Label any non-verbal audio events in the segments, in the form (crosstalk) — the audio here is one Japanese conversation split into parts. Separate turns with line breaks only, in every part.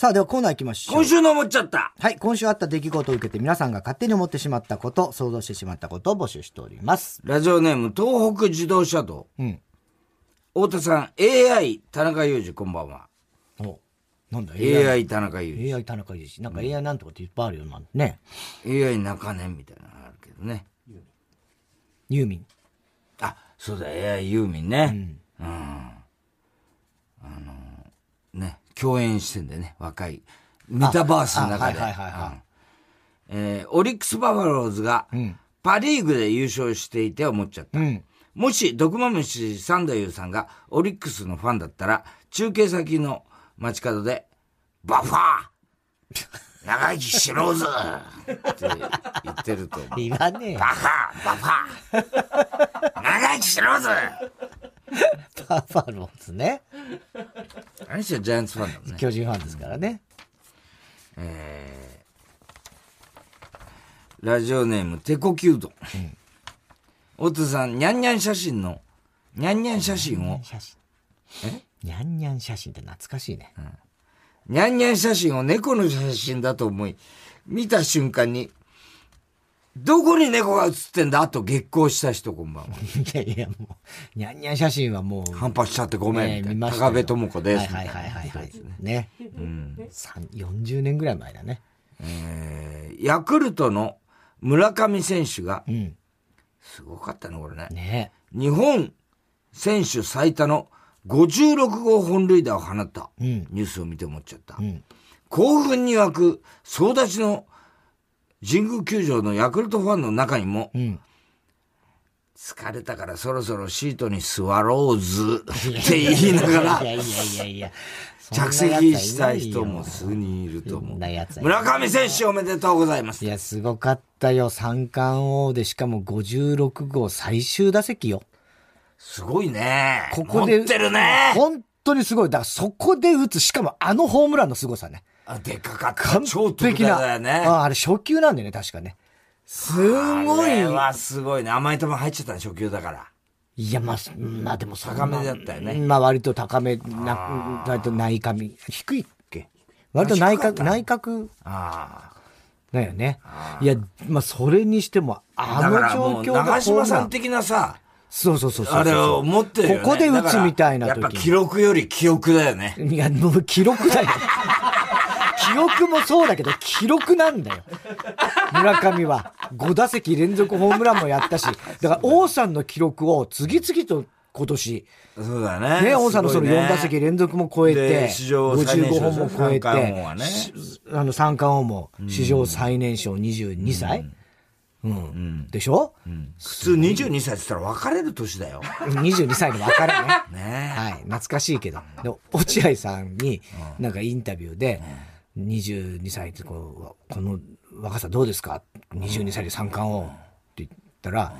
さあ、ではコーナー行きましょう。
今週の思っちゃった。
はい、今週あった出来事を受けて皆さんが勝手に思ってしまったこと、想像してしまったことを募集しております。
ラジオネーム、東北自動車道。
うん。
太田さん、AI 田中裕二、こんばんは。
おなんだ
AI 田中裕二。
AI 田中裕二。なんか AI なんとかっていっぱいあるよ、なんね。
AI 中根みたいなのあるけどね。
ユーミン。
あ、そうだ、AI ユーミンね。うん。あの、ね、共演してんだよね、若い。メタバースの中で。えーオリックスバファローズが、パリーグで優勝していて思っちゃった。
うん。
もし、毒まむし三太夫さんがオリックスのファンだったら、中継先の街角で、バファー (laughs) 長生きしろうぜって言ってると思う。
言わねえよ
バ。ファーバファー長生きしろうぜ
バファローズね。
あの人はジャイアンツファンだもんね。
巨人ファンですからね。
ラジオネーム、テコキュード。大津さん、ニャンニャン写真の、ニャンニャン写真を。
え？にゃんにゃん写真って懐かしいね。
ニャンニャン写真を猫の写真だと思い、見た瞬間に、どこに猫が写ってんだ？と激高した人こんばんは。(laughs)
いやいや、もう、にゃんにゃん写真はもう。
反発しちゃってごめん、高部智子です。
はいはいはいはい、はい。ね。三40年ぐらい前だね。
えーヤクルトの村上選手が、
うん。
すごかったね、これね。
ね
日本選手最多の56号本塁打を放った
うん
ニュースを見て思っちゃった。
ん
興奮に沸く総立ちの神宮球場のヤクルトファンの中にも、
うん。
疲れたからそろそろシートに座ろうずって言いながら (laughs)
いやいやいやいや。
着席したい人も数人いると思
そ
う。村上選手おめでとうございます
い。や、すごかったよ。三冠王で、しかも56号最終打席よ。
すごいね。
ここで。
持ってるね。
本当にすごい。だからそこで打つ。しかもあのホームランの凄さね。
あでかかった。
完璧な。
大だよね。
ああれ初球なんだよね、確かね。すごい。
あれはすごいね。甘い球入っちゃったね、初球だから。
いや、まあ、まあでも
高めだったよね
まあ割と高め、な、割と内角、低いっけ？割と内角、内角
あ
だよね。いや、まあそれにしても、
あ。
あの状況が
長嶋さん的なさ、
そうそうそうそう。
あれを持ってるよね。
ここで打つみたいな
だからやっぱ
時
記録より記憶だよね。
いや、もう記録だよ。(laughs) 記憶もそうだけど、記録なんだよ。村上は。5打席連続ホームランもやったし、だから王さんの記録を次々と今年、
そうだね。
ね、王さんのその4打席連続も超えて
で、史上最年
55
少
本も超え
三冠王は
てあの三冠王も史上最年少22歳うん。でしょ？
普通22歳って言ったら別れる年だよ。
22歳の別れね。
ね
はい。懐かしいけど。で、落合さんに、なんかインタビューで、22歳ってこう、この若さどうですか ?22 歳で三冠王って言ったら、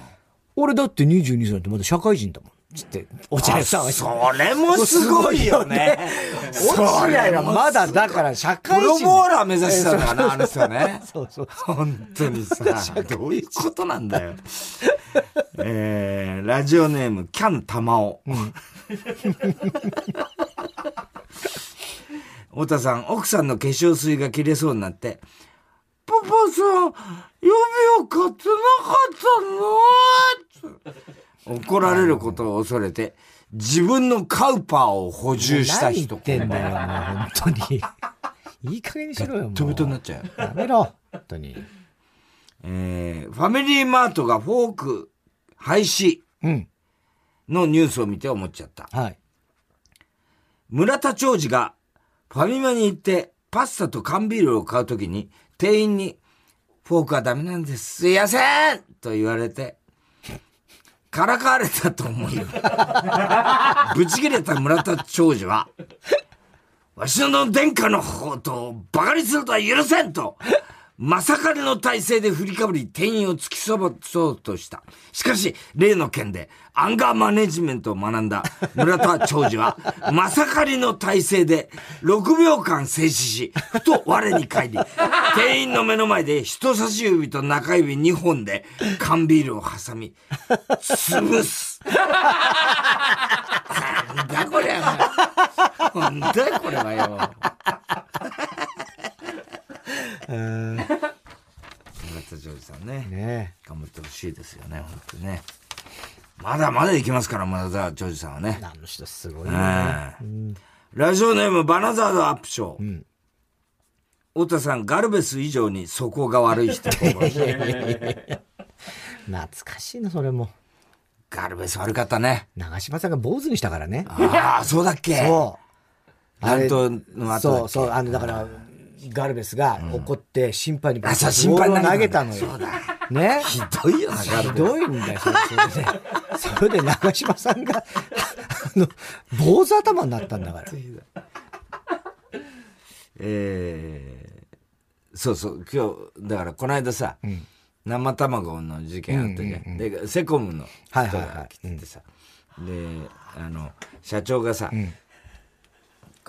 俺だって22歳ってまだ社会人だもん。つって、落合さんは
それもすごいよね。(laughs)
落合はまだだから社会
プロ
人。
ボーラー目指してたんだからな、(laughs) あの人はね。
そうそう。
本当にさ、どういうことなんだよ。(laughs) えー、ラジオネーム、キャン玉緒。太田さん、奥さんの化粧水が切れそうになって、パパさん、予備を買ってなかったの？怒られることを恐れて、自分のカウパーを補充した人。
何言ってんだよ、もう本当に。いい加減にしろよ、もう。
ベトベトになっちゃう。
やめろ、本当に。
えー、ファミリーマートがフォーク廃止
うん。
のニュースを見て思っちゃった。
はい。
村田長治がファミマに行ってパスタと缶ビールを買うときに店員にフォークはダメなんです。すいませんと言われて、からかわれたと思うよ、ぶち切れた村田長治は、わしの殿下の方と馬鹿にするとは許せんと、まさかりの体勢で振りかぶり店員を突きそばそうとした。しかし、例の件でアンガーマネジメントを学んだ村田長治は、まさかりの体勢で6秒間静止し、ふと我に返り、店員の目の前で人差し指と中指2本で缶ビールを挟み、潰す。なんだこれは。なんだこれはよ。
うん
村田ジョージさんね。
ね
頑張ってほしいですよね、本当にね。まだまだ行きますから、村田ジョージさんはね。
あの人すごいね。
ええラジオネームバナザードアップショー。
ん
太田さん、ガルベス以上に素行が悪い人。(laughs)
懐かしいな、それも。
ガルベス悪かったね。
長嶋さんが坊主にしたからね。
ああ、そうだっけ
そう。
乱闘の後だっけ
そうそう、あの、だから、ガルベスが怒って審判にボールを投げたのよ。ね。
ひどいよ
ひ
ルベス。
どいんだよ、それそれで。それで長嶋さんが、あの、坊主頭になったんだから。
えー、そうそう、今日、だからこの間さ、生卵の事件あったじゃん。で、セコムの人
はいはいはい
が来ててさ、で、あの、社長がさ、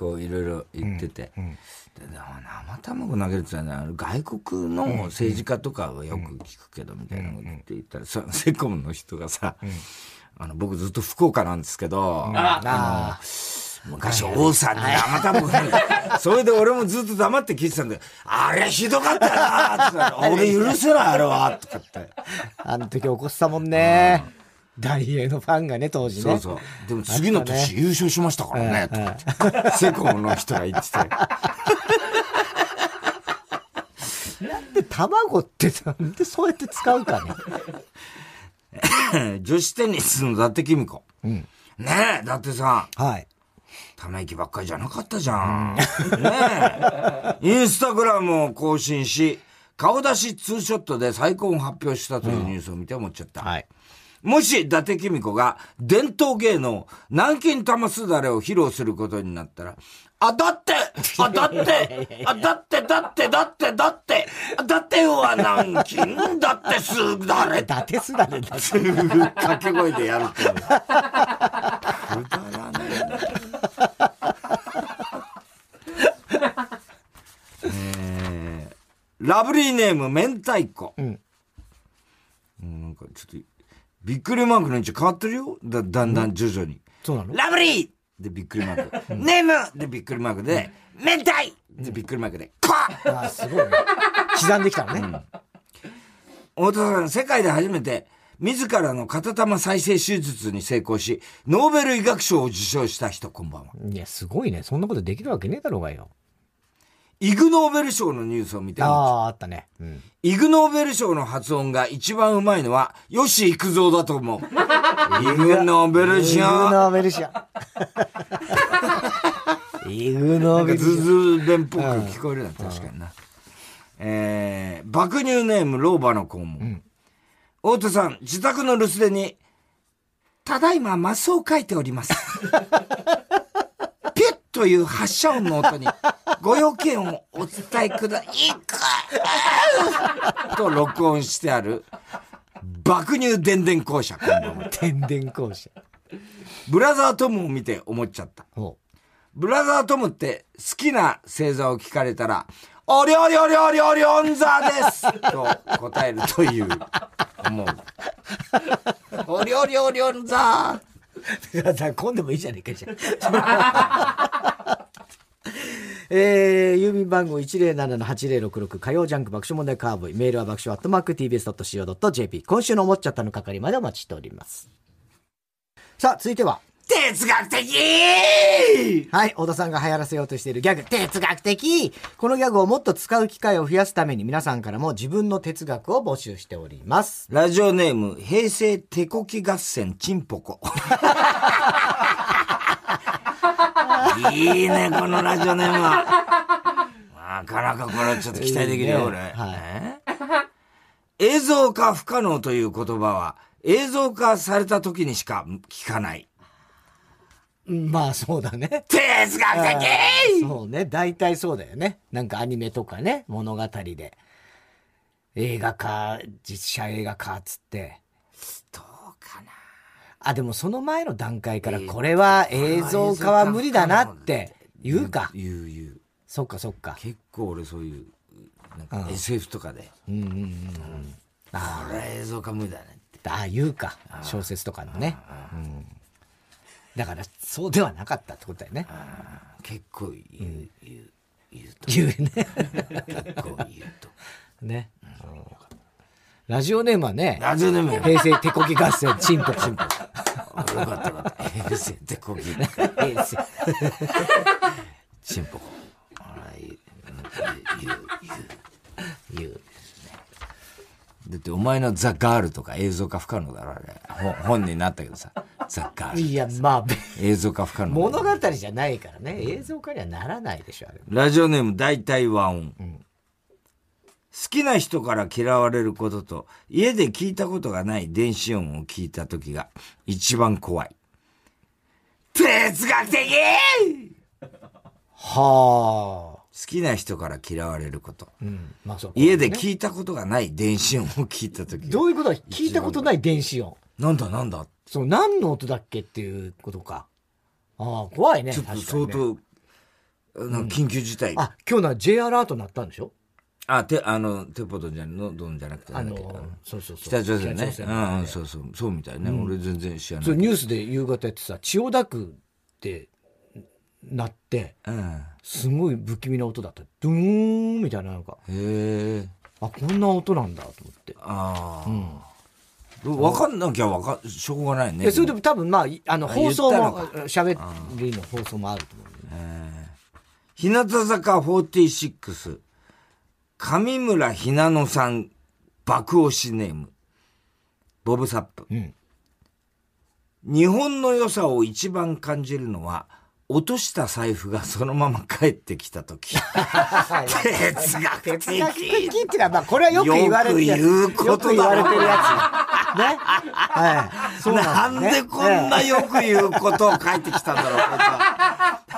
こういろいろ言ってて、ででも生卵投げるってのはねあの外国の政治家とかはよく聞くけど、みたいなこと言って言ったら、そのセコムの人がさ、あの、僕ずっと福岡なんですけど、
あ
昔、王さんに生卵投げた。(laughs) それで俺もずっと黙って聞いてたんだよ。あれひどかったよなって言ったら (laughs) 俺許せない、あれは。とかって。
あの時起こしたもんね。大英のファンがね、当時ね。
そうそう。でも次の年優勝しましたからね。セコムの人が言ってて。(laughs)
なんで卵ってなんでそうやって使うかね。(laughs)
女子テニスの伊達公子。ねえ、だってさ、
はい。
ため息ばっかりじゃなかったじゃん。ねえ。インスタグラムを更新し、顔出しツーショットで再婚を発表したというニュースを見て思っちゃった。
はい。
もし、伊達公子が伝統芸能、南京玉すだれを披露することになったら、あ、だってあ、だって (laughs) あ、だって、だって、だって、だって、あだっては南京だってすだれ
伊達すだれだ。
掛け声でやるって。くだらねえな。(laughs) えーラブリーネーム、明太子。うなんかちょっと、びっくりマークの位置変わってるよ。だ、だんだん徐々に。
そうなの？
ラブリーでびっくりマーク。ネームでびっくりマークで、明太でびっくりマークで、カッ
あすごいね。刻んできたのね。
太田さん、世界で初めて、自らの片玉再生手術に成功し、ノーベル医学賞を受賞した人、こんばんは。
いや、すごいね。そんなことできるわけねえだろうがよ。
イグノーベル賞のニュースを見て
ああ、あったね。うん。
イグノーベル賞の発音が一番うまいのは、吉幾三だと思う。イグノーベル
イグ
賞。
ノーベル賞。イグノーベル
ズ
賞。
ズ弁っぽく聞こえるな、確かにな。えー、爆乳ネーム、老婆の肛門。太田さん、自宅の留守電に、ただいまマスを書いております。という発射音の音に、(laughs) ご用件をお伝えくだ、いくと録音してある、爆乳電電公社、こんばんは
天然校舎。
ブラザートムを見て思っちゃった。
お
ブラザートムって好きな星座を聞かれたら、おりょりょりょりょりょん座です (laughs) と答えるという、思う。おりょりょりょん座
う。さ、今度もいいじゃねえかじゃえー、郵便番号107-8066火曜ジャンク爆笑問題カーボーイ。メールは爆笑アットマーク TBS.CO.JP 今週の思っちゃったの係までお待ちしております。さあ続いては。
哲学的
はい、小田さんが流行らせようとしているギャグ、哲学的このギャグをもっと使う機会を増やすために皆さんからも自分の哲学を募集しております。
ラジオネーム、平成手こき合戦チンポコ。いいね、このラジオネームは。なかなかこれちょっと期待できるよ、
いいね
俺。
はい
え？映像化不可能という言葉は、映像化された時にしか聞かない。
うんまあそうだね。(laughs)
哲学的
そうね。大体そうだよね。なんかアニメとかね、物語で。映画化、実写映画化っつって。
どうかな
あ、でもその前の段階からこれは映像化は無理だなって言うか。
言う言う。
そっかそっか。
結構俺そういう、なんか SF とかで、
うんうんうんうん。あ
これは映像化無理だねって。
あ、言うか。小説とかのね。うん。だから、そうではなかったってことだよね。
結構言う、言う。言うと。
言うね。
結構言うと。
ね。ラジオネームはね、
ラジオネームよ。
平成手こぎ合戦、チンポコ。
よかったよかった。平成ってこぎ。
平成。
チンポコ。あら、言う、言う、言う。
言う。
だってお前のザ・ガールとか映像化不可能だろ、あれ。本本になったけどさ。ザ・ガール。
いや、まあ、
映像化不可能。
物語じゃないからね。映像化にはならないでしょ、あれ。
ラジオネーム大体和音。好きな人から嫌われることと、家で聞いたことがない電子音を聞いた時が一番怖い。哲学的
は
好きな人から嫌われること。
あ。うん。まあそう。
家で聞いたことがない電子音を聞いた時が
どういうことだ？聞いたことない電子音。
なんだなんだ
そう、何の音だっけっていうことか。ああ、怖いね。
ちょっと相
ね
当、なんか緊急事態。あ、
あ、今日の J アラート鳴ったんでしょ？
て、あの、テポドンじゃの、ドンじゃなくてな
あの、そうそうそう。
北朝鮮ね。
北
うん、うん、
ね
そうそう。そうみたいね。俺全然知らない。
そう、ニュースで夕方やってさ、千代田区で鳴って、
うん。
すごい不気味な音だった。ドゥーンみたいななんか、
へえ。
あ、こんな音なんだと思って。
ああ。わかんなきゃわかん、しょうがないね。
で、それでも多分まあ、いあの、
あ
放送も、喋りの放送もあると思う。
日向坂46、上村ひなのさん、爆押しネーム、ボブサップ。
ん
日本の良さを一番感じるのは、落とした財布がそのまま帰ってきたとき。哲学的。
哲学的っていうか、まあ、これはよく言われてる。
よく言うことだ
よく言われてるやつ。ね。はい。そう
なん
ですね
でこんなよく言うことを書いてきたんだろう、こいつ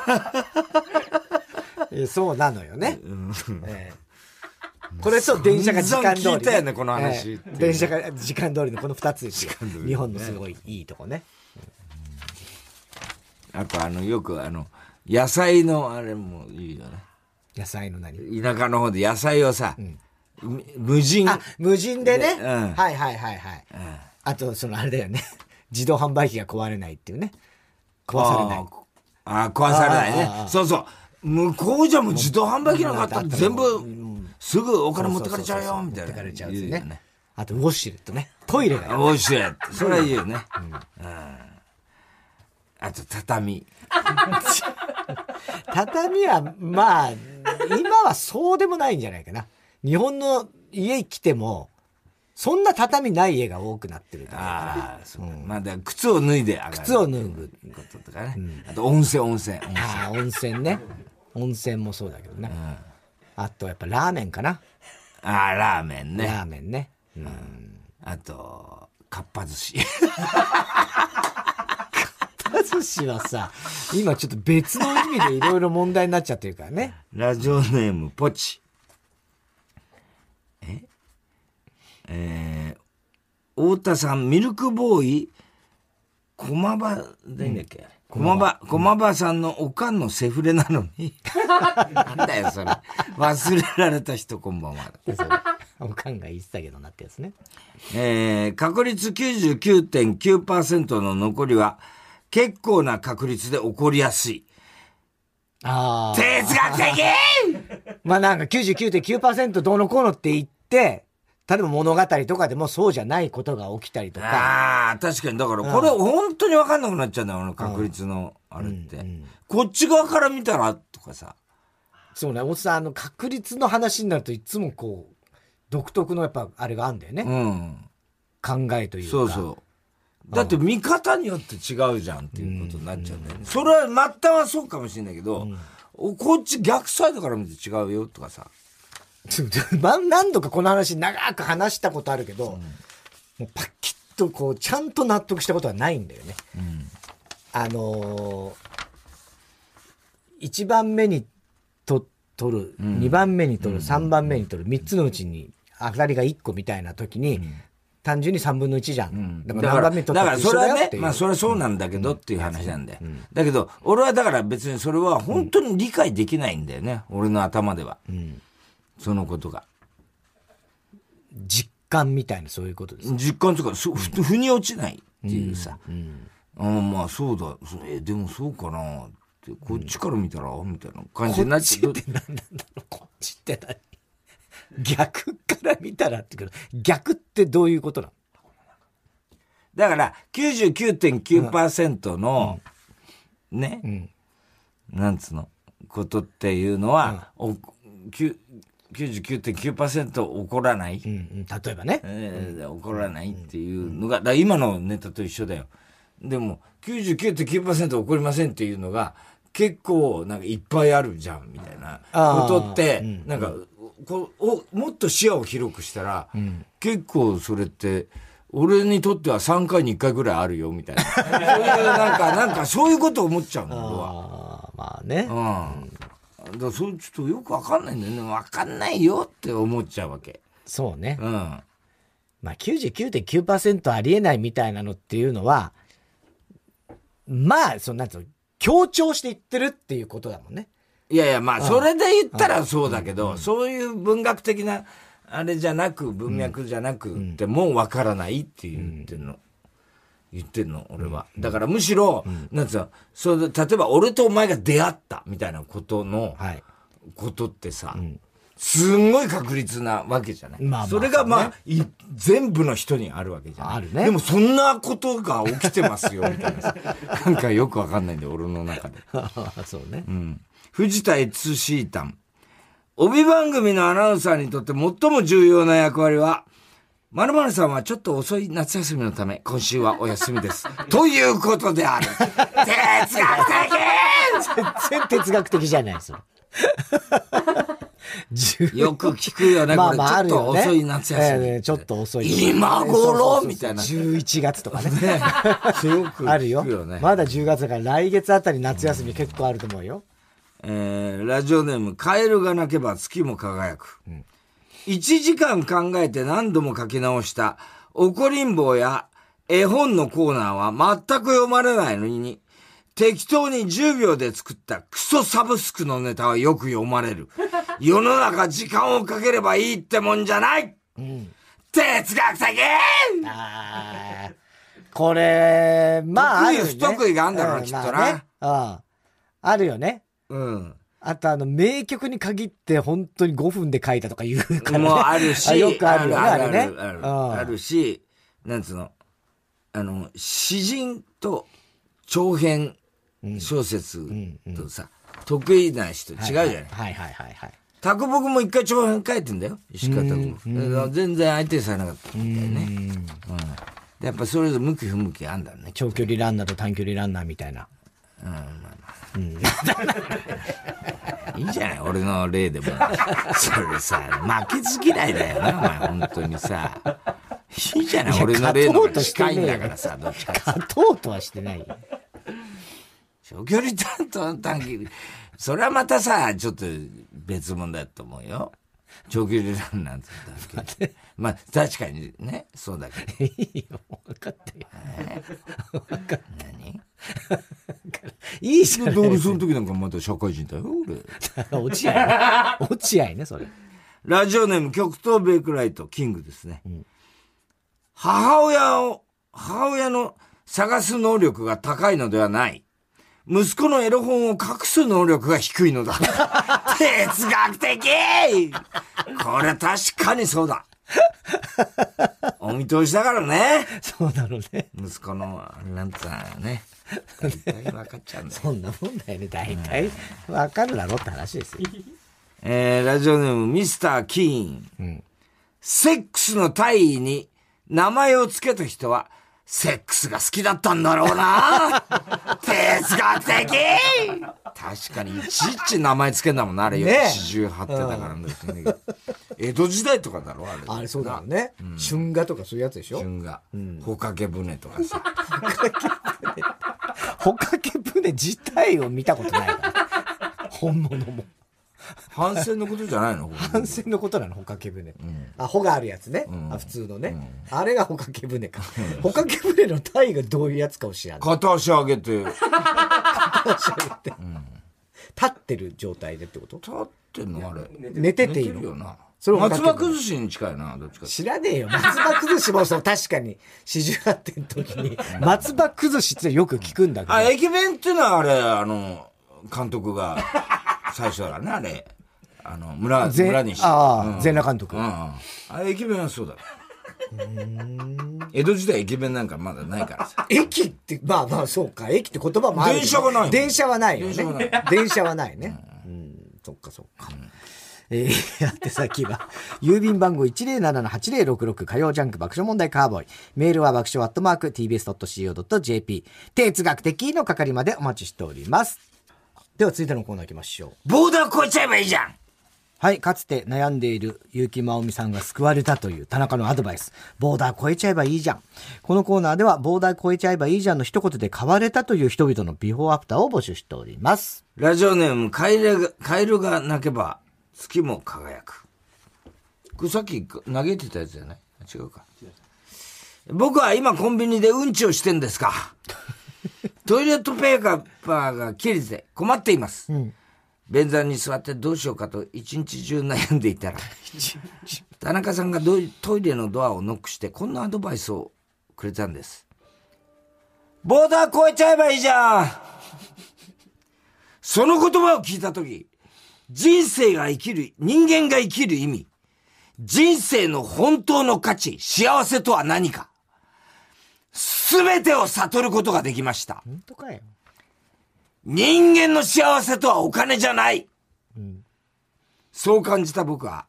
は。
ええそうなのよね。ええこれと電車が時間通り、
散々聞いたよねこの話
ええ電車が時間通りのこの二つですよ。日本のすごいいいとこね。
あとあの、よくあの、野菜のあれもいいよね。
野菜の何？
田舎の方で野菜をさ、む無人。
あ、無人でね。
でうん
はいはいはいはい。あと、そのあれだよね。(laughs) 自動販売機が壊れないっていうね。壊されない。
あー壊されないね。そうそう。向こうじゃもう自動販売機なかったら全部、すぐお金持ってかれちゃうよ、みたいな。
持ってかれちゃうね。あと、ウォシュレットね。トイレが。
おいしいやって。それはいいよね。うんあと、畳。(laughs)
畳は、まあ、今はそうでもないんじゃないかな。日本の家来ても、そんな畳ない家が多くなってるから。
ああ、そう。まあ、だ靴を脱いで上がる。
靴を脱ぐ。
こととかね。あと、温泉、温泉。温泉
ああ、温泉ね。温泉もそうだけどね。あと、やっぱラーメンかな。
ああ、ラーメンね。
ラーメンね。うん。
あと、かっぱ寿司。
寿司はさ、今ちょっと別の意味でいろいろ問題になっちゃってるからね。
ラジオネーム、ポチ。え？えー、太田さん、ミルクボーイ、駒場でいいんだっけ、駒場、駒場さんのおかんのセフレなのに？(laughs) なんだよ、それ。忘れられた人、こんばんは。(laughs)
おかんが言ってたけどなってやつね。
えー、確率99.9%の残りは、結構な確率で起こりやすい。
ああ。
哲学的 (laughs)
まあなんか99.9%どうのこうのって言って、例えば物語とかでもそうじゃないことが起きたりとか。
ああ、確かに。だから、これ本当に分かんなくなっちゃうんだよ、あの確率の、あれって。こっち側から見たら、とかさ。
そうね、おっさん、あの、確率の話になるといつもこう、独特のやっぱあれがあるんだよね。
うん。
考えというか。
そうそう。だって見方によって違うじゃんっていうことになっちゃうんだよね。それは末端はそうかもしれないけど、おこっち逆サイドから見て違うよとかさ。(laughs)
ま何度かこの話長く話したことあるけど、もうパッキッとこう、ちゃんと納得したことはないんだよね。あのー、1番目にと取る、2番目に取る、3番目に取る、3つのうちに当たりが1個みたいな時に、単純に3分の1じゃん。だか
だからだからそれはね。まあそれはそうなんだけどっていう話なんだよ。だけど、俺はだから別にそれは本当に理解できないんだよね。俺の頭では。そのことが。
実感みたいなそういうことです。
実感とか、そうふ腑に落ちないっていうさ。うん、まあそうだ。そえ、でもそうかなっって、こっちから見たら、みたいな感じになっちゃう
こっちって何なんだろう？こっちって何？(laughs) 逆から見たらってけど、逆ってどういうことなの？
だから、99.9%の、ね、なんつうの、ことっていうのは、おきゅ99.9%起こらない、
うんうん、例えばね。
えー起こらないっていうのが、だ今のネタと一緒だよ。でも、99.9%起こりませんっていうのが、結構、なんかいっぱいあるじゃん、みたいな。ことって、なんか、こうおもっと視野を広くしたら、結構それって、俺にとっては3回に1回ぐらいあるよ、みたいな。そういう、なんか、なんかそういうこと思っちゃうの、俺は。
まあね。
うん。だそれちょっとよくわかんないんだよね。わかんないよって思っちゃうわけ。
そうね。
うん。
まあ99.9%ありえないみたいなのっていうのは、まあ、そのなんつうの、強調して言ってるっていうことだもんね。
いやいや、まあ、それで言ったらそうだけど、そういう文学的な、あれじゃなく、文脈じゃなくって、もうわからないって言ってんの。言ってんの、俺は。だからむしろ、なんつうの、それで、例えば俺とお前が出会ったみたいなことの、
はい。
ことってさ、すんごい確率なわけじゃない。
まあまあ
それがまあ、全部の人にあるわけじゃない。
あるね
でもそんなことが起きてますよ、みたいなさ。(laughs) なんかよくわかんないんだよ、俺の中で。(laughs)
そうね。
うん。藤田悦シータン。帯番組のアナウンサーにとって最も重要な役割は、〇〇さんはちょっと遅い夏休みのため、今週はお休みです。(laughs) ということである。哲学的
全然哲学的じゃないですよ。(laughs)
よく聞くよね、
まあ
これ。ちょっと
まああるよね。
遅い夏休み。
ええちょっと遅い。
今頃？みたいな。
11月とかね。(laughs)
よく
あるよ。まだ10月だから来月あたり夏休み結構あると思うよ。
えー、ラジオネーム、カエルが鳴けば月も輝く。1時間考えて何度も書き直した、怒りん坊や絵本のコーナーは全く読まれないのに、適当に10秒で作ったクソサブスクのネタはよく読まれる。(laughs) 世の中時間をかければいいってもんじゃない、哲学的
あーこれ、まあ、ね
得意不得意があんだろう
う
きっとな
まあねうん。あるよね。
うん。
あとあの、名曲に限って本当に5分で書いたとか言うから、ね。
もうあるし、(laughs)
よくあるよね、あれね。
あるある
うん
あるし、なんつうの、あの、詩人と長編小説とさ、得意な人違うじゃない。
はいはいはいはい。
卓木も一回長編書いてんだよ、石川卓木。だから全然相手されなかったんだよね。うんでやっぱそれぞれ向き不向きあんだね。
長距離ランナーと短距離ランナーみたいな。(laughs)
いいじゃない、俺の例でも。それさ、負けず嫌いだよな、お前、本当にさ。いいじゃない、俺の例の方が近いんだからさ、どっちか
勝とうとはしてないよ。
長距離担当短距離。それはまたさ、ちょっと別物だと思うよ。長距離ランナーと短距離。まあ、確かにね、そうだけど。
いいよ、分かったよ。
何
いいじゃ
で、
ん。
俺その時なんかまた社会人だよ、俺。(laughs)
落合ね。落合ね、それ。
ラジオネーム極東ベイクライト、キングですね。母親を、母親の探す能力が高いのではない。息子のエロ本を隠す能力が低いのだ。(laughs) 哲学的これ確かにそうだ。お見通しだからね。
そうだろうね。
息子の、なんつうのね。大体分かっちゃうんだよ。
そんなもんだよね。大体、分かるだろって話ですよ。(laughs)
えー、ラジオネームミスター・キーン。セックスの大意に名前を付けた人は、セックスが好きだったんだろうな (laughs) 哲学的 (laughs) 確かに、いちいち名前付けんだもんな、あれよ。
ねえ
四十八ってだからね。江戸時代とかだろ、あれ。
あれそうだろうね。春画とかそういうやつでしょ？
春が。ほかけ船とかさ。
ほかけ船自体を見たことないから。本物も。
反戦のことじゃないの？(laughs)
反戦のことなの、ほかけ船。あ、ほがあるやつね。あ普通のね。あれがほかけ船か。ほかけ船の体がどういうやつかを知らない。
片足上げて、立
立ってる状態でってこと？
ってんの？あれ。
寝てていいの？
寝るよな。
それ
松葉崩しに近いな、どっちか
知らねえよ。松葉崩しもそう、確かに、四十八点の時に、松葉崩しってよく聞くんだけど。
あ、駅弁っていうのはあれ、あの、監督が最初だからね、あれ。あの、村、
全
村西。
ああ
うん
全裸監督
うんうん。あれ、駅弁はそうだ。江戸時代駅弁なんかまだないからさ。(laughs)
駅って、まあまあそうか。駅って言葉もある。
電車がない
電車はないよね。
電車はない (laughs)
電車はないね。うん、そっかそっか。えー、やって先は、郵便番号107-8066火曜ジャンク爆笑問題カーボーイ。メールは爆笑アットマーク tbs.co.jp。哲学的の係までお待ちしております。では続いてのコーナー行きましょう。
ボーダー越えちゃえばいいじゃん
はい、かつて悩んでいる結城真央美さんが救われたという田中のアドバイス。ボーダー越えちゃえばいいじゃん。このコーナーでは、ボーダー越えちゃえばいいじゃんの一言で変われたという人々のビフォーアフターを募集しております。
ラジオネーム、カエルが、カエルが鳴けば、月も輝く。これさっき投げてたやつじゃない？違うか。僕は今コンビニでうんちをしてんですか？トイレットペーパーが切れて困っています。便座に座ってどうしようかと一日中悩んでいたら、田中さんがトイレのドアをノックしてこんなアドバイスをくれたんです。ボーダー越えちゃえばいいじゃん。その言葉を聞いたとき、人生が生きる、人間が生きる意味、人生の本当の価値、幸せとは何か、すべてを悟ることができました。
本当かよ。
人間の幸せとはお金じゃない。そう感じた僕は、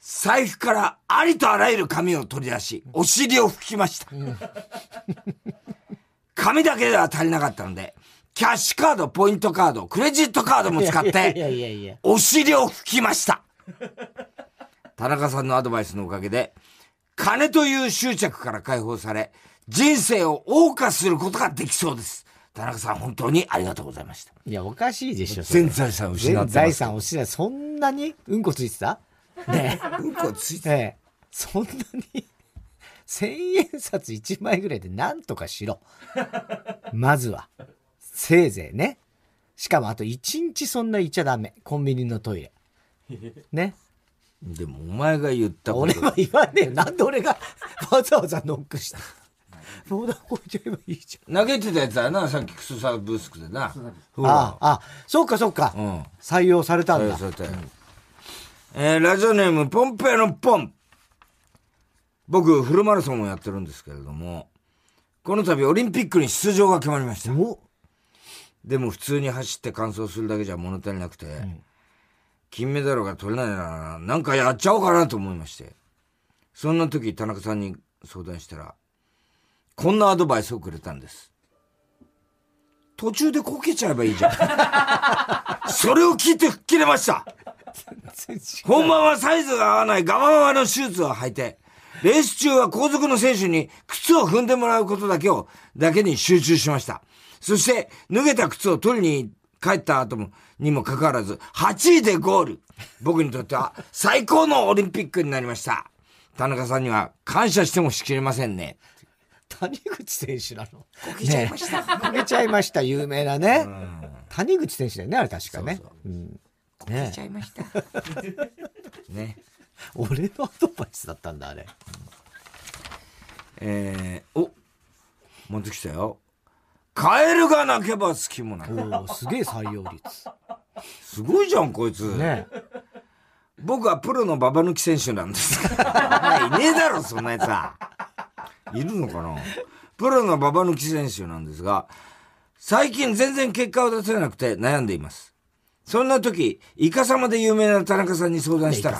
財布からありとあらゆる紙を取り出し、お尻を拭きました。(laughs) 紙だけでは足りなかったので、キャッシュカード、ポイントカード、クレジットカードも使って。お尻を拭きました。田中さんのアドバイスのおかげで、金という執着から解放され、人生を謳歌することができそうです。田中さん本当にありがとうございました。
いや、おかしいでしょ、
全財産失って
全。財産を失い、そんなにうんこついてた？ね
うんこつい
え。
て
ええ。そんなに、千円札一枚ぐらいでなんとかしろ。まずは。せいぜいね。しかもあと一日そんないちゃダメ。コンビニのトイレ。ね。
でもお前が言ったこ
俺
と。
は言わねえよ。なんで俺がわざわざノックした？ボーダー超えちゃえばいいじ
投げてたやつだな、さっきクソサブスクでな。
ああ、あそうかそうか。
うん
採用されたんだ。
そうそうえーラジオネーム、ポンペイのポン。僕、フルマラソンをやってるんですけれども、この度オリンピックに出場が決まりました。
お
でも普通に走って完走するだけじゃ物足りなくて、金メダルが取れないなら、なんかやっちゃおうかなと思いまして。そんな時、田中さんに相談したら、こんなアドバイスをくれたんです。途中でこけちゃえばいいじゃん。(laughs) それを聞いて吹っ切れました。本番はサイズが合わないガバガバのシューズを履いて、レース中は後続の選手に靴を踏んでもらうことだけを、だけに集中しました。そして、脱げた靴を取りに帰った後も、にもかかわらず、8位でゴール。僕にとっては最高のオリンピックになりました。田中さんには感謝してもしきれませんね。
谷口選手なの？こけちゃいました。こけちゃいました、有名なね。谷口選手だよね、あれ確かね。うんね
いました。(laughs) ね。
俺のアドバイスだったんだ、あれ。
えー、お、持ってきたよ。カエルが鳴けば好きもない。
おおすげえ採用率。
すごいじゃん、こいつ。
ね
僕はプロのババ抜き選手なんです。(laughs) いねえだろ、そんなやつは。いるのかな？プロのババ抜き選手なんですが、最近全然結果を出せなくて悩んでいます。そんな時、イカ様で有名な田中さんに相談したら、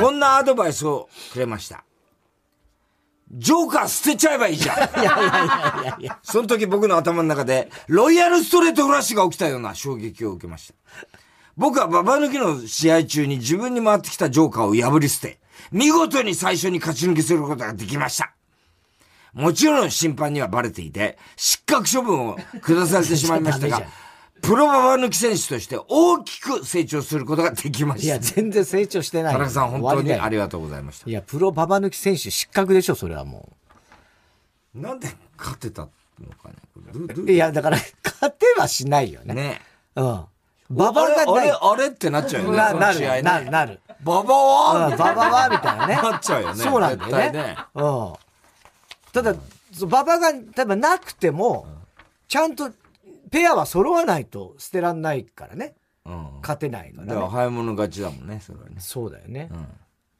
こんなアドバイスをくれました。ジョーカー捨てちゃえばいいじゃん。(laughs)
いやいやいやいや。
その時僕の頭の中で、ロイヤルストレートフラッシュが起きたような衝撃を受けました。僕はババ抜きの試合中に自分に回ってきたジョーカーを破り捨て、見事に最初に勝ち抜きすることができました。もちろん審判にはバレていて、失格処分を下されてしまいましたが (laughs) プロババ抜き選手として大きく成長することができま
いや、
した。
全然成長してない。
田中さん本当にあ
り
りがとうございました
い。や、プロババ抜き選手失格でしょ、それはも
なんで勝てたのかね。
いや、だから、勝てはしないよね。
ね
うん。ババが。
あれ、あれ、ってなっちゃうよね。
な、
そ
なる、なる、なる。
ババは？
うん、ババは、みたいなね。
なっちゃうよね
そうなんだよね。
絶対ね
うん。ただ、そうババが、多分なくても、ちゃんとペアは揃わないと捨てらんないからね。
うん。
勝てないから
だから
ね。
早物勝ちだもんね、それはね。
そうだよね。
うん。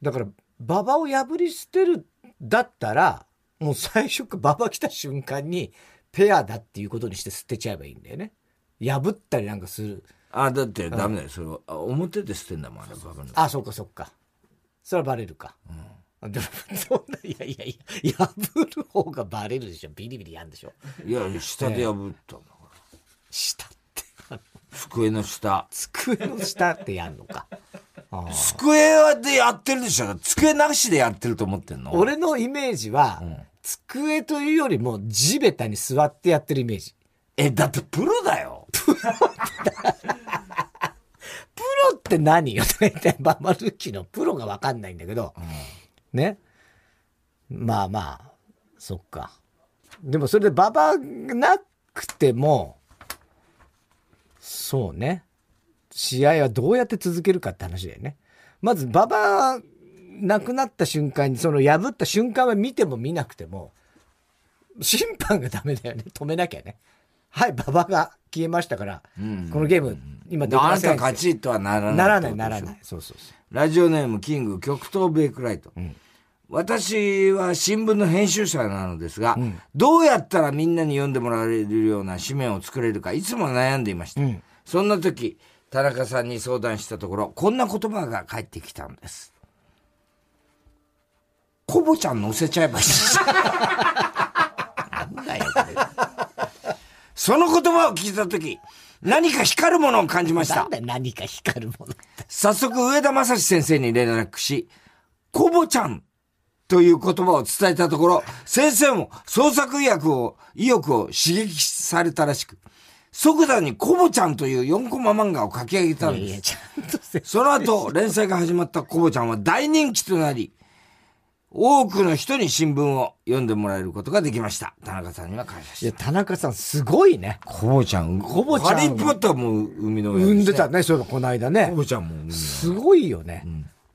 だから、馬場を破り捨てるだったら、もう最初から馬場来た瞬間に、ペアだっていうことにして捨てちゃえばいいんだよね。破ったりなんかする。
あ、だってダメだよ。それは、あ表で捨てんだもん、あれ、バカの。
あ、そうかそうか。それはバレるか。うん。でも、そんな、いやいやいや、破る方がバレるでしょ。ビリビリやんでしょ。
いや、下で破ったんだから。
下って、
机の下。
机の下ってやんのか。
机でやってるでしょ。机なしでやってると思ってんの？
俺のイメージは、机というよりも地べたに座ってやってるイメージ。
え、だってプロだよ。
プロって何よ？(laughs) 大体バマルキのプロがわかんないんだけど、ね。まあまあ、そっか。でもそれでババなくても、そうね。試合はどうやって続けるかって話だよね。まず、ババなくなった瞬間に、その破った瞬間は見ても見なくても、審判がダメだよね。止めなきゃね。はい、馬場が消えましたから、このゲーム、今でき
あなた
ません
勝ちとはならない。
ならない、ならない。。そうそうそ
ラジオネームキング極東ベイクライト。私は新聞の編集者なのですが、どうやったらみんなに読んでもらえるような紙面を作れるかいつも悩んでいました。そんな時、田中さんに相談したところ、こんな言葉が返ってきたんです。コボちゃん乗せちゃえばいい。
う。なんだよ、これ。
その言葉を聞いた時、何か光るものを感じました
なん。だよ、何か光るもの。
早速上田正史先生に連絡し、コボちゃんという言葉を伝えたところ、先生も創作意欲を、意欲を刺激されたらしく、即座にコボちゃんという4コマ漫画を書き上げたん
いや、
です。
ちゃんとせ
その後、連載が始まったコボちゃんは大人気となり、多くの人に新聞を読んでもらえることができました。田中さんには感謝
いや、
して
田中さん、すごいね。
コボちゃん、
コボちゃん
ハリーポッターも生みの親
産ん
で
たね、そういえばこの間ね
コ。ボちゃんも。
すごいよね。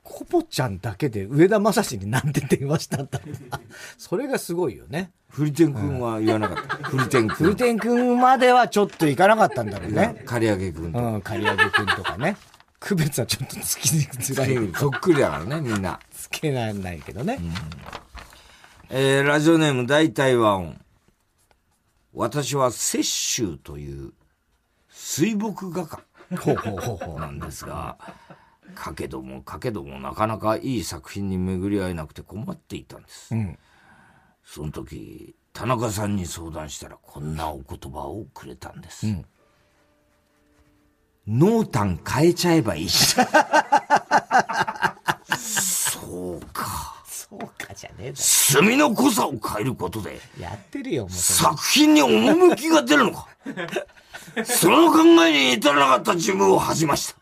コボちゃんだけで上田正史になんて電話したんだ。(laughs) それがすごいよね。
フリテン君は言わなかった。(laughs) フリテン君。
フルテン君まではちょっといかなかったんだろうね。
刈り上げ君と。
うん、刈り上げ君とかね。区別はちょっとつきづらい。
そっくりだからね、みんな。
つけられないけどね。
えー、ラジオネーム大体和音。私は雪舟という水墨画家
ほうほうほうほう。
なんですが、かけどもかけどもなかなかいい作品に巡り合えなくて困っていたんです。
ん
その時、田中さんに相談したらこんなお言葉をくれたんです。濃淡変えちゃえばいいし。そうか。
そうかじゃねえだ
墨の濃さを変えることで、
ろ。やってるよ、も。
作品に趣が出るのか。その考えに至らなかった自分を恥じました。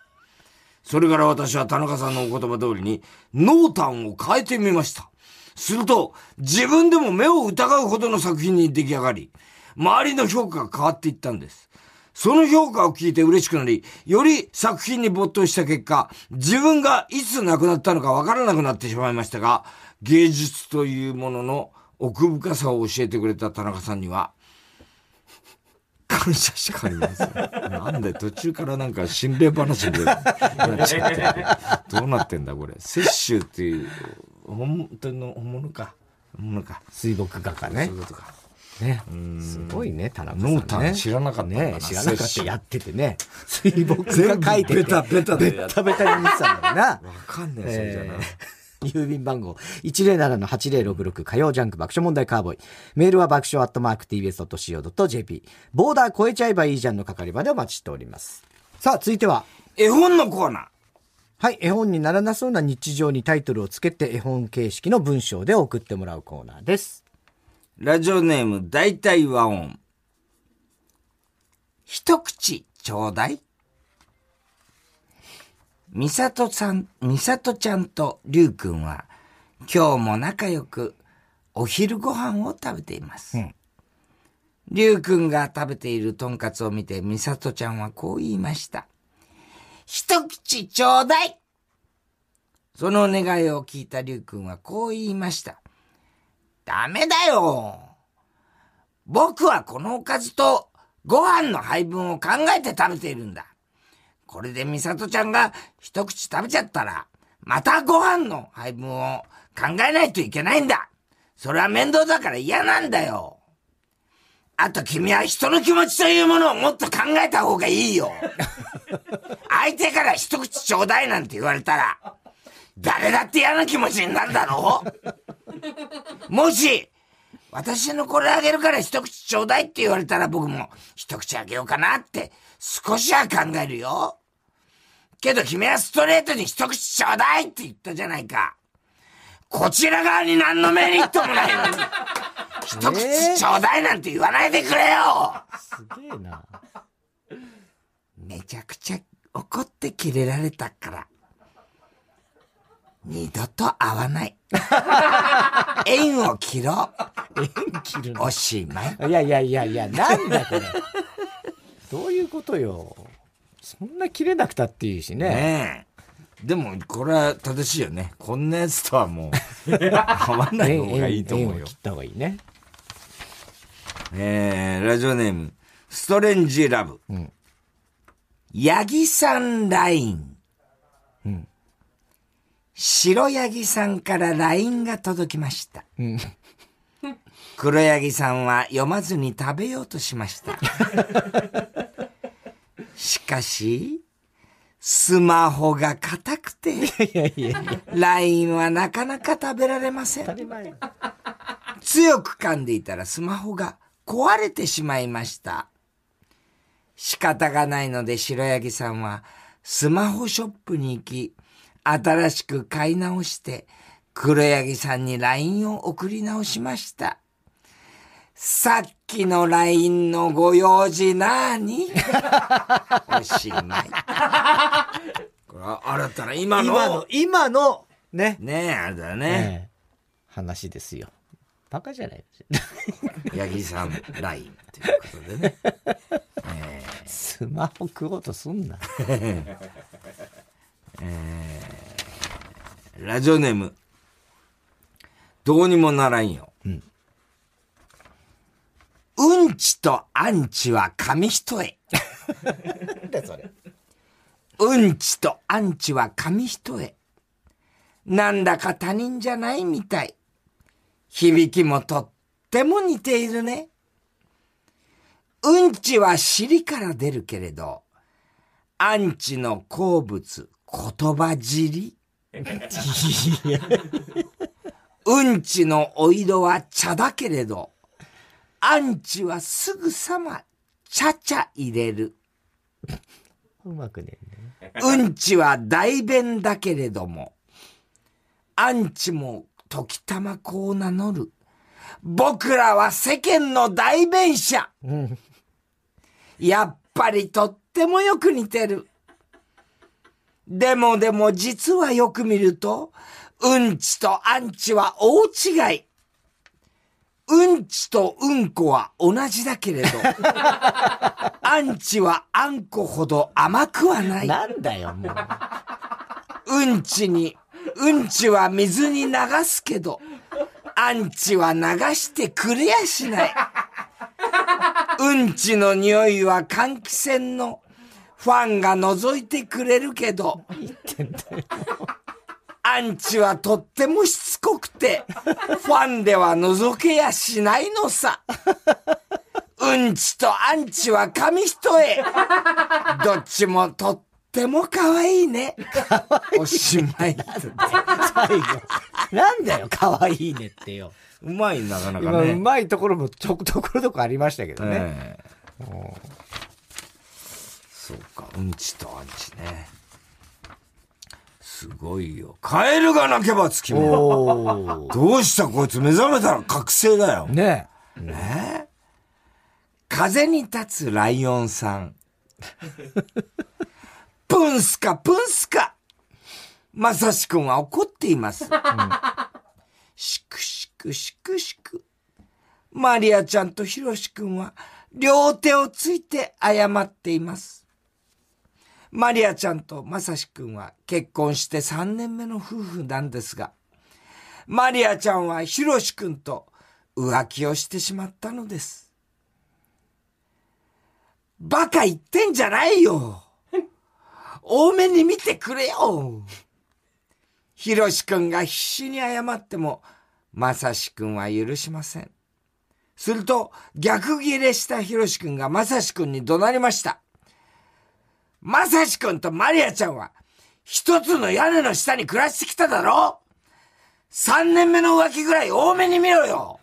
それから私は田中さんのお言葉通りに、濃淡を変えてみました。すると、自分でも目を疑うほどの作品に出来上がり、周りの評価が変わっていったんです。その評価を聞いて嬉しくなり、より作品に没頭した結果、自分がいつ亡くなったのかわからなくなってしまいましたが、芸術というものの奥深さを教えてくれた田中さんには、感謝しかありません。(laughs) なんで途中からなんか心霊話でなっちゃって。(laughs) どうなってんだこれ。雪舟っていう、本当の本物か。本物か。
水墨画家ね
そう。いうことか。
ね。すごいね、田中さん、ね。
濃淡知らなかったんだな
ね知らなかった。やっててね。水墨画書いてて。
ベタベタで
ベタベタに見てたんだよな。
わかんねえ、それじゃな。
郵便番号107-8066火曜ジャンク爆笑問題カーボーイ。メールは爆笑アットマーク tbs.co.jp。ボーダー超えちゃえばいいじゃんの係までお待ちしております。さあ、続いては、
絵本のコーナー。
はい、絵本にならなそうな日常にタイトルをつけて絵本形式の文章で送ってもらうコーナーです。
ラジオネーム大体和音。一口ちょうだい。みさとさん、みさとちゃんとりゅうくんは、今日も仲良くお昼ご飯を食べています。りゅうくんが食べているとんかつを見て、みさとちゃんはこう言いました。一口ちょうだいその願いを聞いたりゅうくんはこう言いました。ダメだよ僕はこのおかずとご飯の配分を考えて食べているんだ。これで美里ちゃんが一口食べちゃったら、またご飯の配分を考えないといけないんだ。それは面倒だから嫌なんだよ。あと君は人の気持ちというものをもっと考えた方がいいよ。(laughs) 相手から一口ちょうだいなんて言われたら、誰だって嫌な気持ちになるだろう？もし、私のこれあげるから一口ちょうだいって言われたら僕も一口あげようかなって少しは考えるよ。けど君はストレートに一口ちょうだいって言ったじゃないか。こちら側に何のメリットもないのに、一口ちょうだいなんて言わないでくれよ
すげえな。
めちゃくちゃ怒ってキレられたから。二度と会わない。(laughs) 縁を切ろ
縁切る
う。おしまい。
の。いやいやいやいや、なんだこれ。どういうことよ。そんな切れなくたっていいしね。
ねえ。でも、これは正しいよね。こんなやつとはもう、(laughs) 会わない方がいいと思うよ
縁を切。った方がいいね。
えー、ラジオネーム、ストレンジラブ。
ん
ヤギさんライン。
ん
白ヤギさんから LINE が届きました。
うん。
黒ヤギさんは読まずに食べようとしました。(laughs) しかし、スマホが硬くて、LINE はなかなか食べられません。強く噛んでいたらスマホが壊れてしまいました。仕方がないので白柳さんはスマホショップに行き、新しく買い直して黒柳さんに LINE を送り直しました。さっきの LINE のご用事なーに？(laughs) おしまい。これは新たな今の？
今の、今の、ね。
ねえ、あれだね。
ええ話ですよ。バカじゃない
八木さん LINE ということでね。(laughs)
スマホ食おうとすんな。(laughs)
ラジオネーム、どうにもならんよ。
ん
うんちとアンチは紙一重。
なんだそれ。
うんちとアンチは紙一重。なんだか他人じゃないみたい。響きもとっても似ているね。うんちは尻から出るけれど、アンチの好物、言葉尻？うんちのお色は茶だけれど、アンチはすぐさま、ちゃちゃ入れる。
うまくね
うんちは代弁だけれども、アンチも時たまこう名乗る。僕らは世間の代弁者。
うん。
やっぱりとってもよく似てる。でもでも実はよく見ると、うんちとアンチは大違い。うんちとうんこは同じだけれど、アンチはあんこほど甘くはない。
なんだよ、もう。
うんちに、うんちは水に流すけど、アンチは流してくれやしない。うんちの匂いは換気扇のファンが覗いてくれるけど、アンチはとってもしつこくて、ファンでは覗けやしないのさ。うんちとアンチは紙一重。どっちもとっても可愛いね。おしまい。
最後。なんだよ、可愛いねってよ。
うまい、なかな
今、
かね。
うまいところもちょ、ところどころありましたけどね。
ええそうか、うんちとアンチね。すごいよ。カエルが鳴けば月も。どうしたこいつ目覚めたら覚醒だよ。
ね
ね風に立つライオンさん。プンスカ、プンスカ。まさしくんは怒っています。しくしくしくしく。マリアちゃんとヒロシくんは両手をついて謝っています。マリアちゃんとまさしくんは結婚して3年目の夫婦なんですが、マリアちゃんはヒロシくんと浮気をしてしまったのです。バカ言ってんじゃないよ。多めに見てくれよ。ひろしくんが必死に謝っても、まさしくんは許しません。すると、逆ギレしたひろしくんがまさしくんに怒鳴りました。まさしくんとマリアちゃんは、一つの屋根の下に暮らしてきただろ？三年目の浮気ぐらい多めに見ろよ。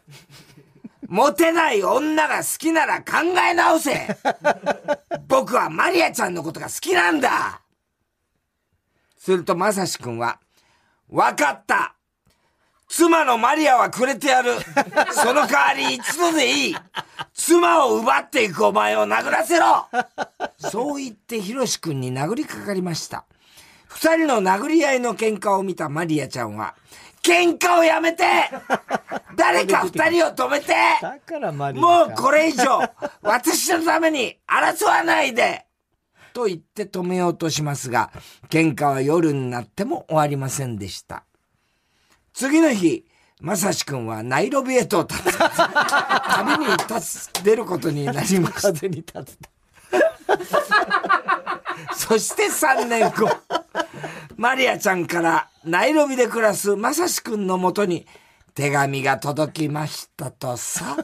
モテない女が好きなら考え直せ。僕はマリアちゃんのことが好きなんだ。するとまさしくんは、わかった。妻のマリアはくれてやる。(laughs) その代わり一度でいい。妻を奪っていくお前を殴らせろ。そう言ってヒロシ君に殴りかかりました。二人の殴り合いの喧嘩を見たマリアちゃんは、喧嘩をやめて。誰か二人を止めて。もうこれ以上、私のために争わないで。と言って止めようとしますが、喧嘩は夜になっても終わりませんでした。次の日、まさしくんはナイロビへと旅に立つ、出ることになりました。風に立つ。(laughs) そして3年後、マリアちゃんからナイロビで暮らすまさしくんのもとに手紙が届きましたとさ。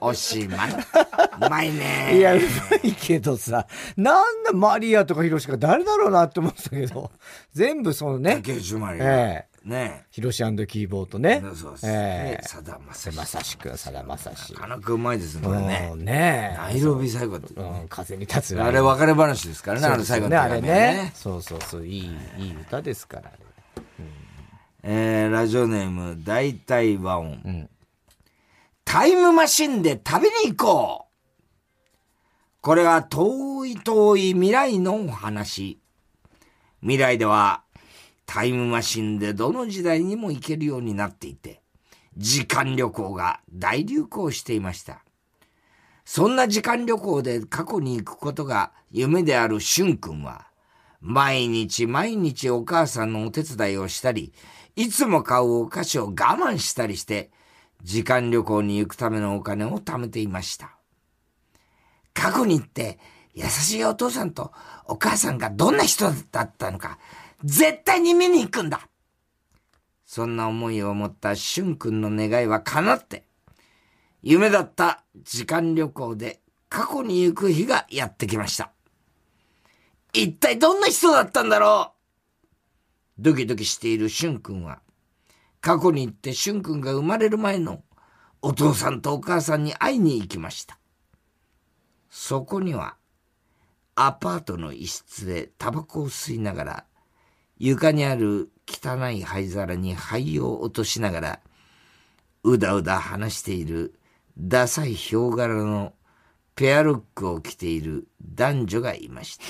おしまい。うまいね。
いや、うまいけどさ、なんだマリアとかヒロシか誰だろうなって思ってたけど、全部そのね。
竹内マリア。ええね
ヒロシキーボードね。
そうですええさだまさ
し。まさしくん、さだまさし。
なかなかうまいですね、これね。
ね
ナイロビ最後って。
うん、風に立つ。
あれ別れ話ですからね、あれ最後
ね。あれね。そうそうそう、いい、いい歌ですから。
えー、ラジオネーム、大体和音。うん、タイムマシンで旅に行こうこれは遠い遠い未来のお話。未来ではタイムマシンでどの時代にも行けるようになっていて、時間旅行が大流行していました。そんな時間旅行で過去に行くことが夢であるしゅんくんは、毎日毎日お母さんのお手伝いをしたり、いつも買うお菓子を我慢したりして、時間旅行に行くためのお金を貯めていました。過去に行って、優しいお父さんとお母さんがどんな人だったのか、絶対に見に行くんだそんな思いを持ったしゅんくんの願いは叶って、夢だった時間旅行で過去に行く日がやってきました。一体どんな人だったんだろう？ドキドキしているしゅんくんは、過去に行ってしゅんくんが生まれる前のお父さんとお母さんに会いに行きました。そこには、アパートの一室でタバコを吸いながら床にある汚い灰皿に灰を落としながら、うだうだ話しているダサいヒョウ柄のペアルックを着ている男女がいました。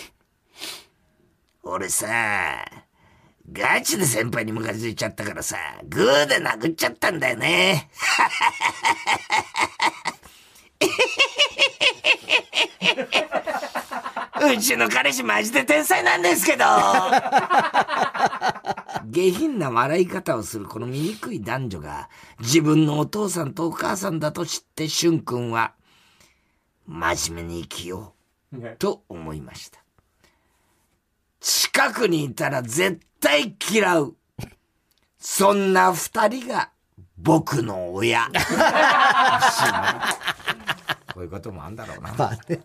俺さ、ガチで先輩にムカついちゃったからさ、グーで殴っちゃったんだよね。(laughs) うちの彼氏マジで天才なんですけど (laughs) 下品な笑い方をするこの醜い男女が自分のお父さんとお母さんだと知ってしゅんくんは真面目に生きようと思いました。近くにいたら絶対嫌う。そんな二人が僕の親。(laughs) こういうこともあんだろうな。(laughs)
まあね、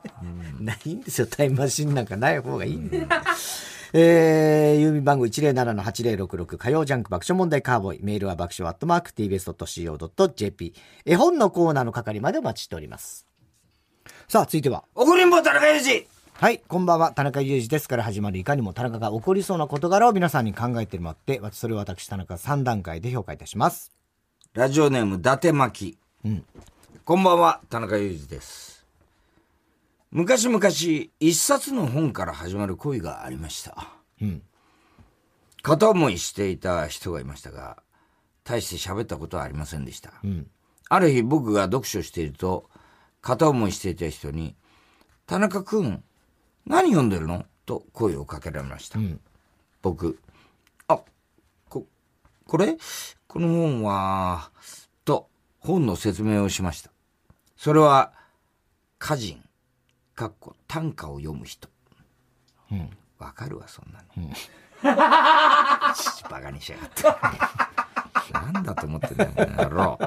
うん、ないんですよ。タイムマシンなんかない方がいいんだよ。えー、郵便番号107-8066火曜ジャンク爆笑問題カーボーイ。メールは爆笑アットマーク tbs.co.jp。絵本のコーナーの係までお待ちしております。さあ、続いては。
怒りんぼ田中裕二
はい、こんばんは。田中裕二ですから始まるいかにも田中が起こりそうな事柄を皆さんに考えてもらって、それを私田中3段階で評価いたします。
ラジオネーム伊達巻。うん。こんばんは、田中裕二です。昔々、一冊の本から始まる恋がありました。うん。片思いしていた人がいましたが、大して喋ったことはありませんでした。うん。ある日僕が読書していると、片思いしていた人に、田中くん、何読んでるの？と声をかけられました。うん、僕、あ、こ、これ？この本は、と本の説明をしました。それは、歌人、かっこ短歌を読む人。わ、かるわ、そんなの。(laughs) バカにしやがって。なんだと思ってんだよ、この野郎。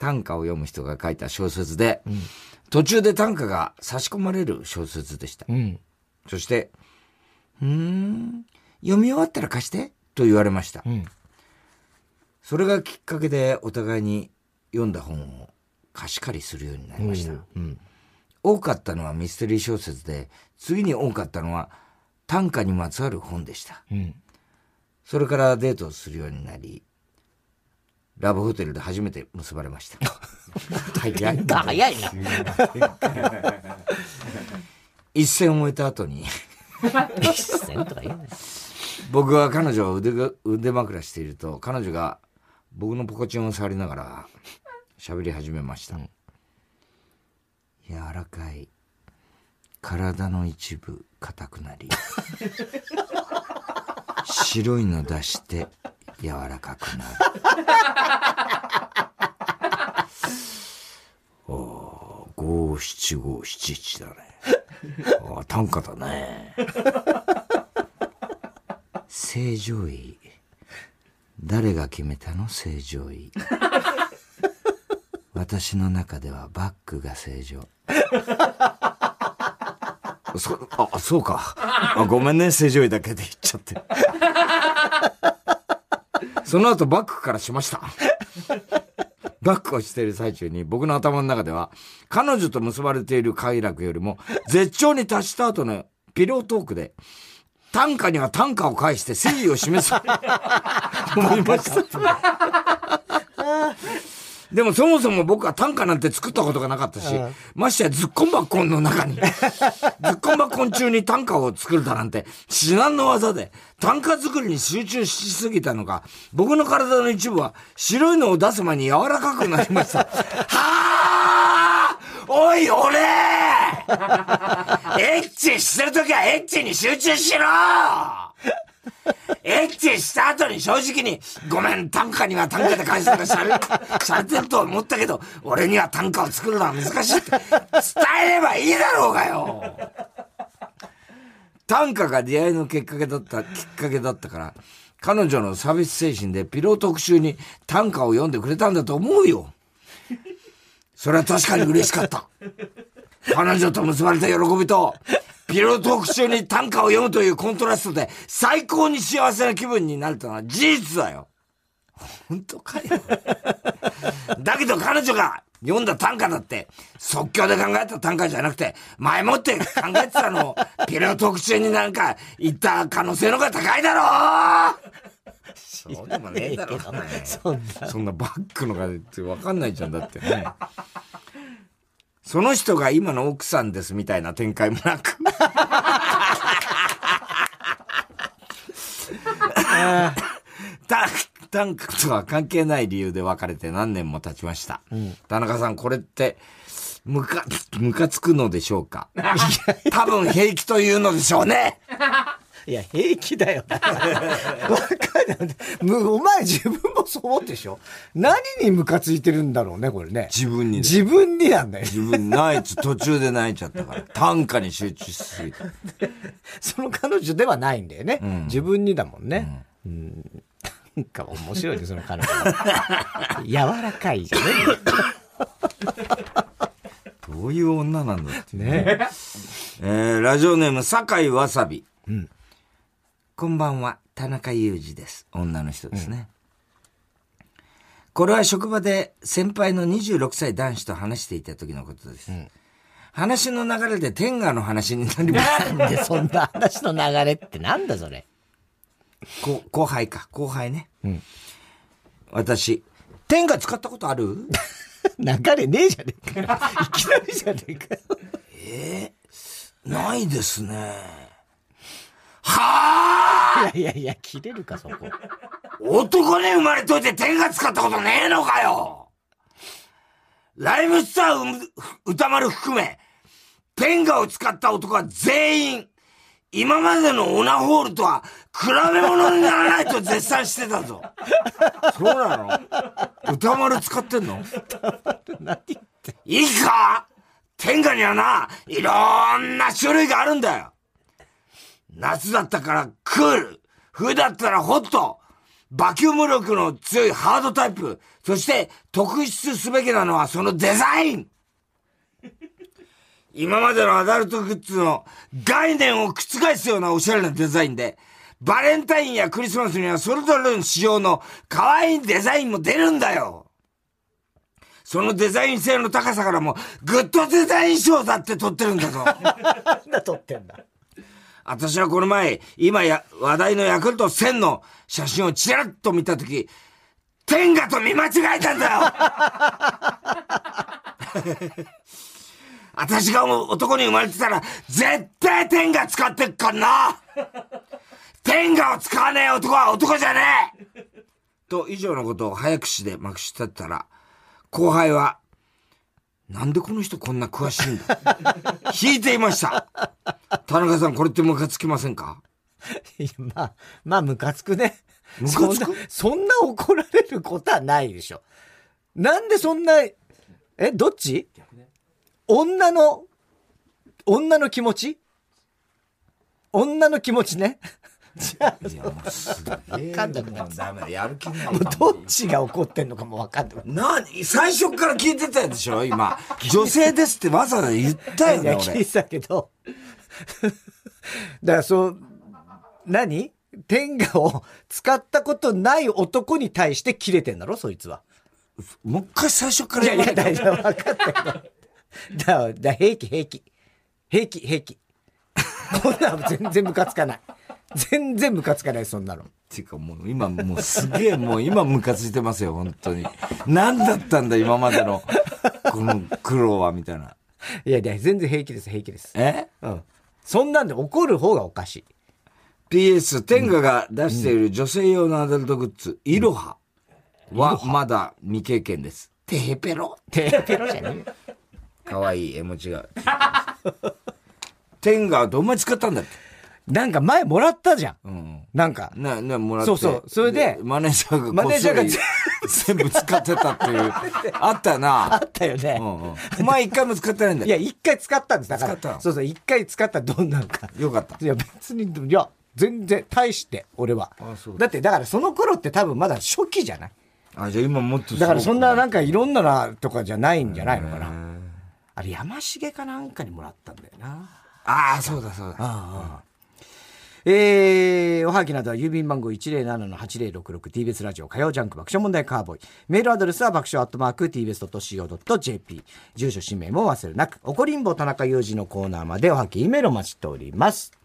短歌を読む人が書いた小説で、途中で短歌が差し込まれる小説でした。
うん。
そして、うーん、読み終わったら貸してと言われました。
ん
それがきっかけでお互いに読んだ本を貸し借りするようになりました。
うん。
多かったのはミステリー小説で、次に多かったのは短歌にまつわる本でした。
うん。
それからデートをするようになり、ラブホテルで初めて結ばれました。早いな。
早いな。(laughs)
一戦を終えた後に、
一銭とか言うね。
僕は彼女を腕が腕枕していると、彼女が僕のポコチンを触りながら喋り始めました。柔らかい体の一部硬くなり、(laughs) 白いの出して柔らかくなる。(laughs) おー五七五七一だね。ああ、短歌だね。(laughs) 正常位。誰が決めたの？正常位。私の中ではバックが正常。(laughs) そ、あ、そうか。あごめんね、正常位だけで言っちゃって。(laughs) その後バックからしました。(laughs) バックをしている最中に僕の頭の中では、彼女と結ばれている快楽よりも、絶頂に達した後のピロートークで、短歌には短歌を返して誠意を示す。思いました。でもそもそも僕は短歌なんて作ったことがなかったし、ましてやズッコンバッコンの中に、(laughs) ズッコンバッコン中に短歌を作るだなんて至難の技で、短歌作りに集中しすぎたのか、僕の体の一部は白いのを出す前に柔らかくなりました。(laughs) はあおい俺！(laughs) エッチしてるときはエッチに集中しろエッチした後に正直に、ごめん、短歌には短歌で返すのがしゃれ、しゃてると思ったけど、俺には短歌を作るのは難しいって伝えればいいだろうがよ短歌が出会いのきっかけだった、きっかけだったから、彼女のサービス精神でピロー特集に短歌を読んでくれたんだと思うよ。それは確かに嬉しかった。彼女と結ばれた喜びと、ピロートーク中に短歌を読むというコントラストで最高に幸せな気分になれたのは事実だよ。本当かよ。だけど彼女が読んだ短歌だって即興で考えた短歌じゃなくて前もって考えてたのをピロートーク中になんか言った可能性の方が高いだろそうでもねえだろ。
そんな。
そんなバックのがってわかんないじゃんだってね。その人が今の奥さんですみたいな展開もなく。た、短歌とは関係ない理由で別れて何年も経ちました。田中さん、これって、むか、むかつくのでしょうか？(laughs) 多分平気というのでしょうね
いや、平気だよ。(laughs) わかんないむお前自分もそう思ってでしょ？何にムカついてるんだろうね、これね。
自分にね
自分になんだよ。
自分泣いちゃ、途中で泣いちゃったから。(laughs) 短歌に集中しすぎて。
その彼女ではないんだよね。自分にだもんね。うん。なんか面白いね、その彼女。柔らかいじゃね
どういう女なんだってね。
ね。
えー、ラジオネーム、酒井わさび。こんばんは、田中裕二です。女の人ですね。これは職場で先輩の26歳男子と話していた時のことです。話の流れで天下の話になりました。
なんでそんな話の流れってなんだそれ。
こ後輩か、後輩ね。私、天下使ったことある？(laughs)
流れねえじゃねえかよ。いきなりじゃねえかよ。
ないですね。はあ
いやいやいや、切れるか、そこ。
男に生まれといて天が使ったことねえのかよライムスター歌丸含め、天下を使った男は全員、今までのオナホールとは比べ物にならないと絶賛してたぞ。そうなの？歌丸使ってんの？
何言って。
いいか？天下にはな、いろんな種類があるんだよ。夏だったからクール。冬だったらホット。バキューム力の強いハードタイプ。そして特筆すべきなのはそのデザイン。今までのアダルトグッズの概念を覆すようなおしゃれなデザインで、バレンタインやクリスマスにはそれぞれの仕様の可愛いデザインも出るんだよ。そのデザイン性の高さからも、グッドデザイン賞だって取ってるんだぞ。(laughs)
なんだ撮ってんだ。
私はこの前、今や話題のヤクルト1000の写真をちらっと見たとき、天下と見間違えたんだよ。私が男に生まれてたら、絶対天下使ってっかんな。天下を使わねえ男は男じゃねえ。と、以上のことを早口でまくし立ったら、後輩は、なんでこの人こんな詳しいんだ？(laughs) 引いていました。田中さん、これってムカつきませんか？
いや、まあ、まあ、ムカつくね。
ムカつく？
そんな怒られることはないでしょ。なんでそんな、え、どっち？女の、女の気持ち？女の気持ちね。じゃあ、いや、もうすげえ。かんなくなっ
ダメだ、やる気ない。
もうどっちが怒ってんのかもわかんない。
な、最初から聞いてたでしょ？今。女性ですってわざわざ言ったよね。
聞いてたけど。だからそう、何？天下を使ったことない男に対して切れてんだろそいつは。
もう一回最初から
いやいや、大丈夫。分かったよ。だ、だ、平気、平気。平気、平気。こんなの全然ムカつかない。全然ムカつかない、そんなの。
っていうかもう今もうすげえもう今ムカついてますよ、本当に。何だったんだ、今までの、この苦労は、みたいな。
いやいや、全然平気です、平気です。
え？
うん。そんなんで怒る方がおかしい。
PS、天下が出している女性用のアダルトグッズ、いろははまだ未経験です。
テヘペロ？テヘペロじゃねえ
かわいい絵文字が。天下はどんまに使ったんだっけ？
なんか前もらったじゃん。
うん。
なんか。
な、な、もらって。
そうそう。それで、
マネージャーが、
マネージャーが (laughs)
全部使ってたっていう。(laughs) あったな。
あったよね。
うんうん。お前一回も使ってないんだ
いや、一回使ったんです。だ
から。使った
そうそう、一回使ったらどんなんか。
よかった。
いや、別に、いや、全然、大して、俺は。
あそう
だって、だからその頃って多分まだ初期じゃない？
あ、じゃあ今もっと
だからそんななんかいろんななとかじゃないんじゃないのかな。あれ、山重かなんかにもらったんだよな。
ああ、そうだそうだ。あ
あ。えー、おはぎなどは郵便番号 107-8066TBS ラジオ火曜ジャンク爆笑問題カーボーイ。メールアドレスは爆笑アットマーク TBS.CO.JP。住所氏名も忘れなく、怒りんぼ田中裕二のコーナーまでおはぎメールを待ちしております。